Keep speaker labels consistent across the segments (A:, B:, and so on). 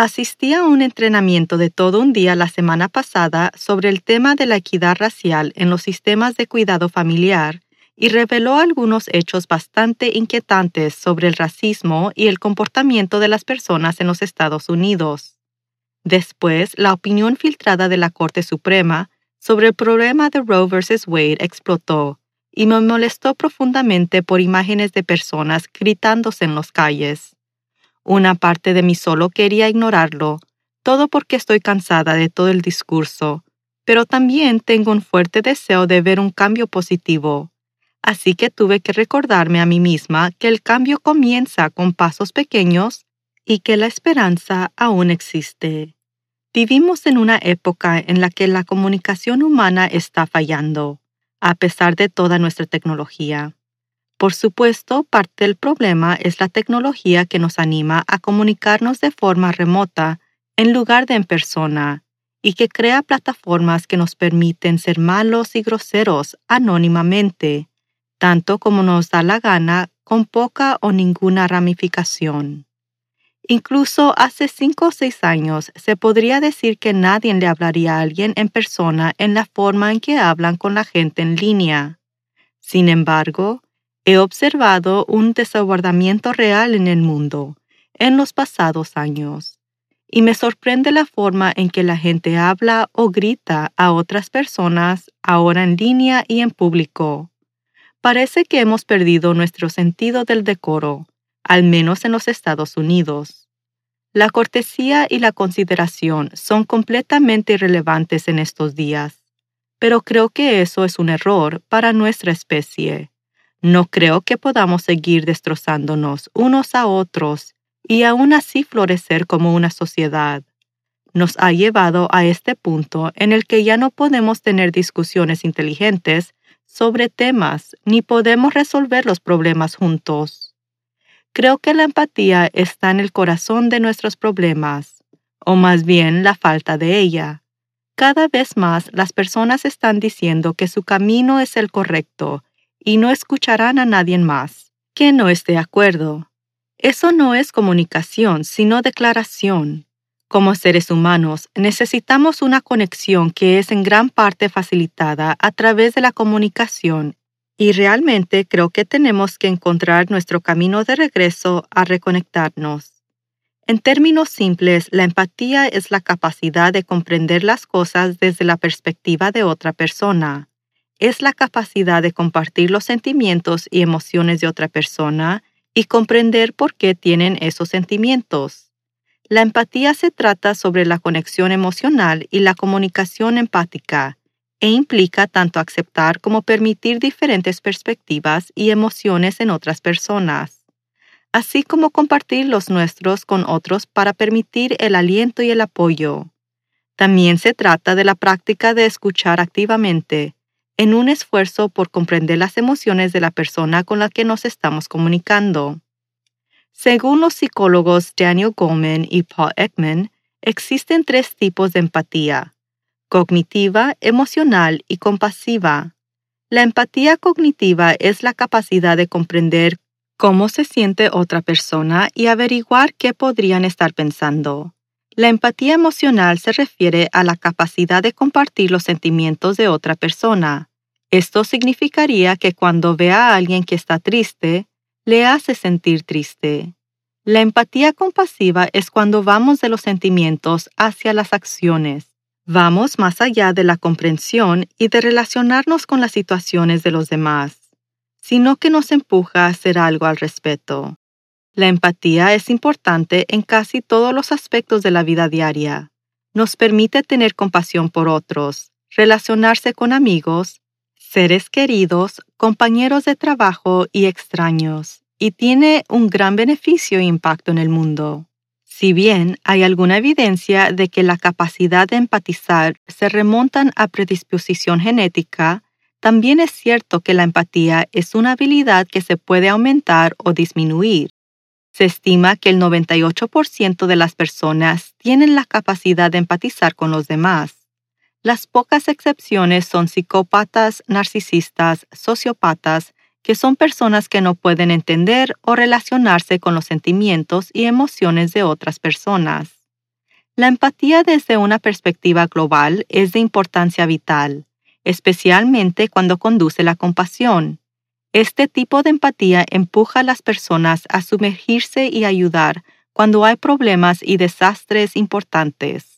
A: Asistí a un entrenamiento de todo un día la semana pasada sobre el tema de la equidad racial en los sistemas de cuidado familiar y reveló algunos hechos bastante inquietantes sobre el racismo y el comportamiento de las personas en los Estados Unidos. Después, la opinión filtrada de la Corte Suprema sobre el problema de Roe vs. Wade explotó y me molestó profundamente por imágenes de personas gritándose en las calles. Una parte de mí solo quería ignorarlo, todo porque estoy cansada de todo el discurso, pero también tengo un fuerte deseo de ver un cambio positivo. Así que tuve que recordarme a mí misma que el cambio comienza con pasos pequeños y que la esperanza aún existe. Vivimos en una época en la que la comunicación humana está fallando, a pesar de toda nuestra tecnología. Por supuesto, parte del problema es la tecnología que nos anima a comunicarnos de forma remota en lugar de en persona y que crea plataformas que nos permiten ser malos y groseros anónimamente, tanto como nos da la gana con poca o ninguna ramificación. Incluso hace cinco o seis años se podría decir que nadie le hablaría a alguien en persona en la forma en que hablan con la gente en línea. Sin embargo, He observado un desabordamiento real en el mundo en los pasados años y me sorprende la forma en que la gente habla o grita a otras personas ahora en línea y en público. Parece que hemos perdido nuestro sentido del decoro, al menos en los Estados Unidos. La cortesía y la consideración son completamente irrelevantes en estos días, pero creo que eso es un error para nuestra especie. No creo que podamos seguir destrozándonos unos a otros y aún así florecer como una sociedad. Nos ha llevado a este punto en el que ya no podemos tener discusiones inteligentes sobre temas ni podemos resolver los problemas juntos. Creo que la empatía está en el corazón de nuestros problemas, o más bien la falta de ella. Cada vez más las personas están diciendo que su camino es el correcto y no escucharán a nadie más que no esté de acuerdo. Eso no es comunicación, sino declaración. Como seres humanos, necesitamos una conexión que es en gran parte facilitada a través de la comunicación y realmente creo que tenemos que encontrar nuestro camino de regreso a reconectarnos. En términos simples, la empatía es la capacidad de comprender las cosas desde la perspectiva de otra persona es la capacidad de compartir los sentimientos y emociones de otra persona y comprender por qué tienen esos sentimientos. La empatía se trata sobre la conexión emocional y la comunicación empática e implica tanto aceptar como permitir diferentes perspectivas y emociones en otras personas, así como compartir los nuestros con otros para permitir el aliento y el apoyo. También se trata de la práctica de escuchar activamente, en un esfuerzo por comprender las emociones de la persona con la que nos estamos comunicando. Según los psicólogos Daniel Goleman y Paul Ekman, existen tres tipos de empatía, cognitiva, emocional y compasiva. La empatía cognitiva es la capacidad de comprender cómo se siente otra persona y averiguar qué podrían estar pensando. La empatía emocional se refiere a la capacidad de compartir los sentimientos de otra persona. Esto significaría que cuando ve a alguien que está triste, le hace sentir triste. La empatía compasiva es cuando vamos de los sentimientos hacia las acciones. Vamos más allá de la comprensión y de relacionarnos con las situaciones de los demás, sino que nos empuja a hacer algo al respecto. La empatía es importante en casi todos los aspectos de la vida diaria. Nos permite tener compasión por otros, relacionarse con amigos, seres queridos, compañeros de trabajo y extraños, y tiene un gran beneficio e impacto en el mundo. Si bien hay alguna evidencia de que la capacidad de empatizar se remontan a predisposición genética, también es cierto que la empatía es una habilidad que se puede aumentar o disminuir. Se estima que el 98% de las personas tienen la capacidad de empatizar con los demás. Las pocas excepciones son psicópatas, narcisistas, sociópatas, que son personas que no pueden entender o relacionarse con los sentimientos y emociones de otras personas. La empatía desde una perspectiva global es de importancia vital, especialmente cuando conduce la compasión. Este tipo de empatía empuja a las personas a sumergirse y ayudar cuando hay problemas y desastres importantes.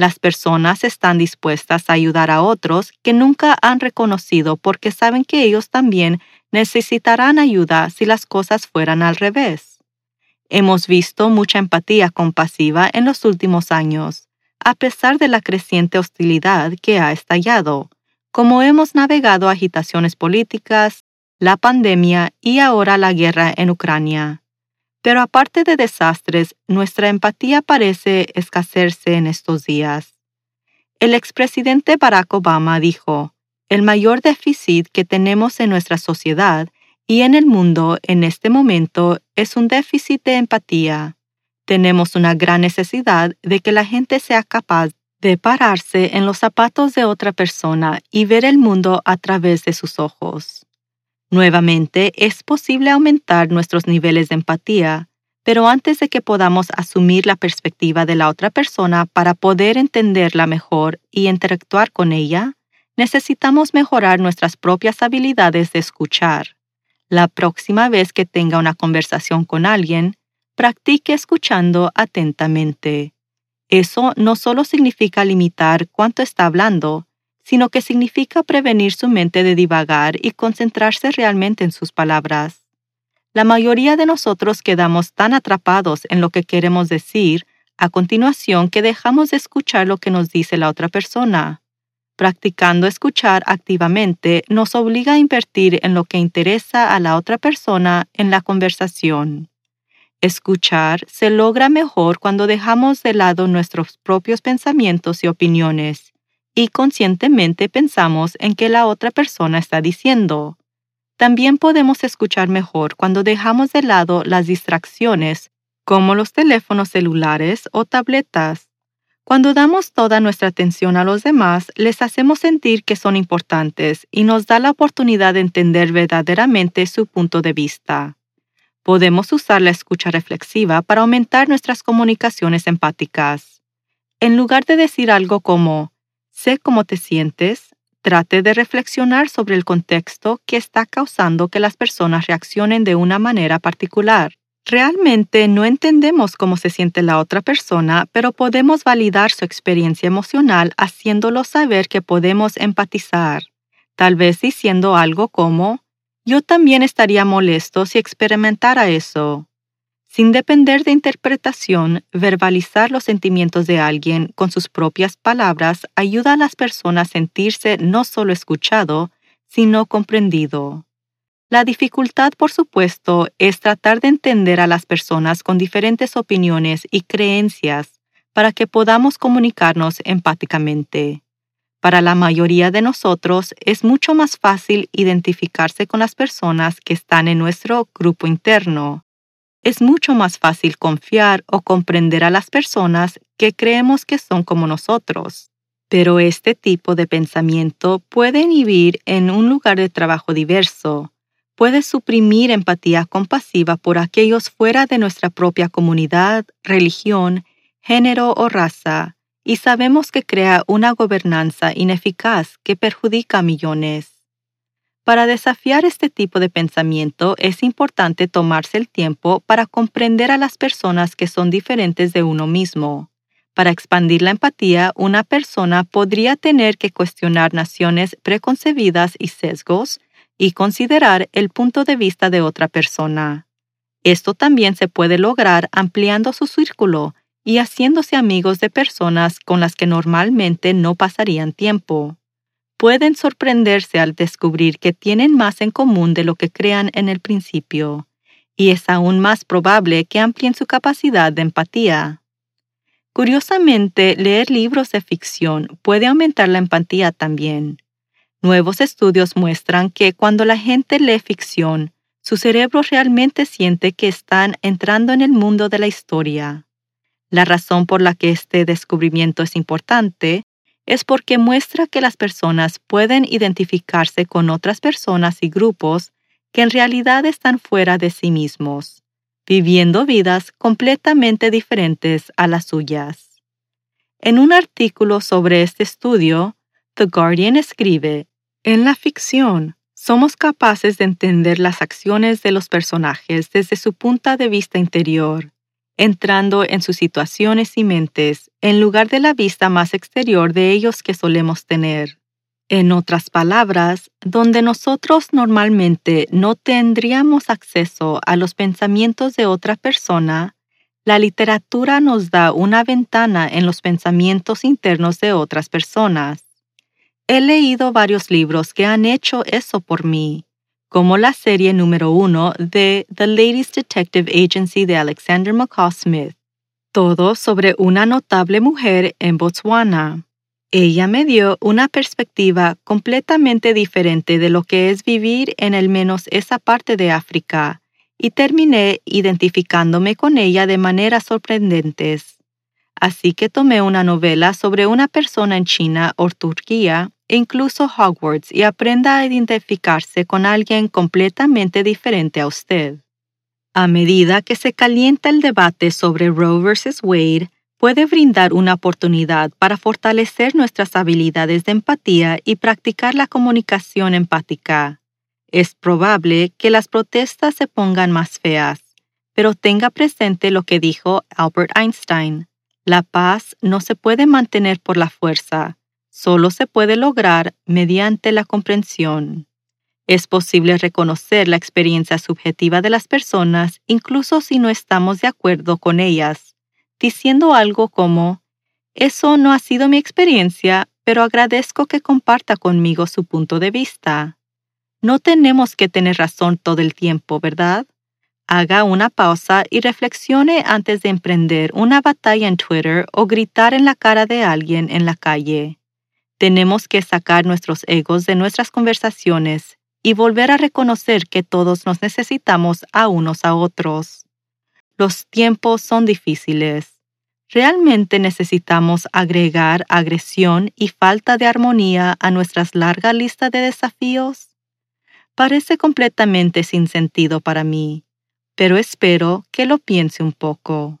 A: Las personas están dispuestas a ayudar a otros que nunca han reconocido porque saben que ellos también necesitarán ayuda si las cosas fueran al revés. Hemos visto mucha empatía compasiva en los últimos años, a pesar de la creciente hostilidad que ha estallado, como hemos navegado agitaciones políticas, la pandemia y ahora la guerra en Ucrania. Pero aparte de desastres, nuestra empatía parece escasearse en estos días. El expresidente Barack Obama dijo, el mayor déficit que tenemos en nuestra sociedad y en el mundo en este momento es un déficit de empatía. Tenemos una gran necesidad de que la gente sea capaz de pararse en los zapatos de otra persona y ver el mundo a través de sus ojos. Nuevamente, es posible aumentar nuestros niveles de empatía, pero antes de que podamos asumir la perspectiva de la otra persona para poder entenderla mejor y interactuar con ella, necesitamos mejorar nuestras propias habilidades de escuchar. La próxima vez que tenga una conversación con alguien, practique escuchando atentamente. Eso no solo significa limitar cuánto está hablando, sino que significa prevenir su mente de divagar y concentrarse realmente en sus palabras. La mayoría de nosotros quedamos tan atrapados en lo que queremos decir a continuación que dejamos de escuchar lo que nos dice la otra persona. Practicando escuchar activamente nos obliga a invertir en lo que interesa a la otra persona en la conversación. Escuchar se logra mejor cuando dejamos de lado nuestros propios pensamientos y opiniones y conscientemente pensamos en que la otra persona está diciendo. También podemos escuchar mejor cuando dejamos de lado las distracciones como los teléfonos celulares o tabletas cuando damos toda nuestra atención a los demás, les hacemos sentir que son importantes y nos da la oportunidad de entender verdaderamente su punto de vista. Podemos usar la escucha reflexiva para aumentar nuestras comunicaciones empáticas. En lugar de decir algo como, sé cómo te sientes, trate de reflexionar sobre el contexto que está causando que las personas reaccionen de una manera particular. Realmente no entendemos cómo se siente la otra persona, pero podemos validar su experiencia emocional haciéndolo saber que podemos empatizar, tal vez diciendo algo como, yo también estaría molesto si experimentara eso. Sin depender de interpretación, verbalizar los sentimientos de alguien con sus propias palabras ayuda a las personas a sentirse no solo escuchado, sino comprendido. La dificultad, por supuesto, es tratar de entender a las personas con diferentes opiniones y creencias para que podamos comunicarnos empáticamente. Para la mayoría de nosotros es mucho más fácil identificarse con las personas que están en nuestro grupo interno. Es mucho más fácil confiar o comprender a las personas que creemos que son como nosotros. Pero este tipo de pensamiento puede inhibir en un lugar de trabajo diverso, puede suprimir empatía compasiva por aquellos fuera de nuestra propia comunidad, religión, género o raza, y sabemos que crea una gobernanza ineficaz que perjudica a millones. Para desafiar este tipo de pensamiento es importante tomarse el tiempo para comprender a las personas que son diferentes de uno mismo, Para expandir la empatía, una persona podría tener que cuestionar naciones preconcebidas y sesgos y considerar el punto de vista de otra persona. Esto también se puede lograr ampliando su círculo y haciéndose amigos de personas con las que normalmente no pasarían tiempo. Pueden sorprenderse al descubrir que tienen más en común de lo que crean en el principio, y es aún más probable que amplíen su capacidad de empatía. Curiosamente, leer libros de ficción puede aumentar la empatía también. Nuevos estudios muestran que cuando la gente lee ficción, su cerebro realmente siente que están entrando en el mundo de la historia. La razón por la que este descubrimiento es importante es porque muestra que las personas pueden identificarse con otras personas y grupos que en realidad están fuera de sí mismos, viviendo vidas completamente diferentes a las suyas. En un artículo sobre este estudio, The Guardian escribe, En la ficción, somos capaces de entender las acciones de los personajes desde su punto de vista interior, entrando en sus situaciones y mentes en lugar de la vista más exterior de ellos que solemos tener. En otras palabras, donde nosotros normalmente no tendríamos acceso a los pensamientos de otra persona, la literatura nos da una ventana en los pensamientos internos de otras personas. He leído varios libros que han hecho eso por mí, como la serie número uno de The Ladies Detective Agency de Alexander McCall Smith, todo sobre una notable mujer en Botswana. Ella me dio una perspectiva completamente diferente de lo que es vivir en al menos esa parte de África, y terminé identificándome con ella de maneras sorprendentes. Así que tomé una novela sobre una persona en China o Turquía incluso Hogwarts y aprenda a identificarse con alguien completamente diferente a usted. A medida que se calienta el debate sobre Roe vs. Wade, puede brindar una oportunidad para fortalecer nuestras habilidades de empatía y practicar la comunicación empática. Es probable que las protestas se pongan más feas, pero tenga presente lo que dijo Albert Einstein. La paz no se puede mantener por la fuerza, solo se puede lograr mediante la comprensión. Es posible reconocer la experiencia subjetiva de las personas incluso si no estamos de acuerdo con ellas diciendo algo como, eso no ha sido mi experiencia, pero agradezco que comparta conmigo su punto de vista. No tenemos que tener razón todo el tiempo, ¿verdad? Haga una pausa y reflexione antes de emprender una batalla en Twitter o gritar en la cara de alguien en la calle. Tenemos que sacar nuestros egos de nuestras conversaciones y volver a reconocer que todos nos necesitamos a unos a otros. Los tiempos son difíciles. ¿Realmente necesitamos agregar agresión y falta de armonía a nuestra larga lista de desafíos? Parece completamente sin sentido para mí, pero espero que lo piense un poco.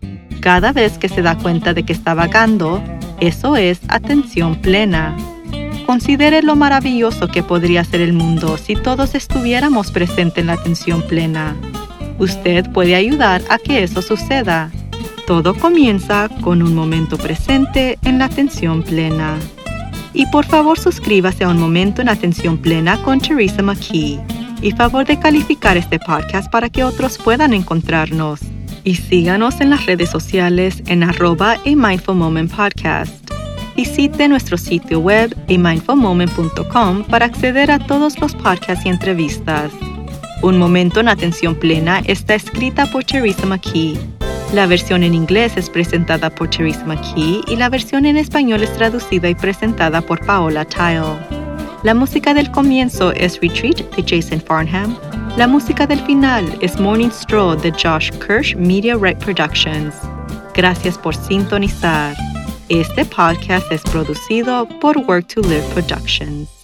A: Cada vez que se da cuenta de que está vagando, eso es atención plena. Considere lo maravilloso que podría ser el mundo si todos estuviéramos presentes en la atención plena. Usted puede ayudar a que eso suceda. Todo comienza con un momento presente en la atención plena. Y por favor suscríbase a Un Momento en Atención Plena con Teresa McKee. Y favor de calificar este podcast para que otros puedan encontrarnos. Y síganos en las redes sociales en arroba a Mindful Moment Podcast. Visite nuestro sitio web amindfulmoment.com para acceder a todos los podcasts y entrevistas. Un momento en atención plena está escrita por Teresa McKee. La versión en inglés es presentada por Teresa McKee y la versión en español es traducida y presentada por Paola Tile. La música del comienzo es Retreat de Jason Farnham La música del final es Morning Stroll de Josh Kirsch Media Right Productions. Gracias por sintonizar. Este podcast es producido por Work to Live Productions.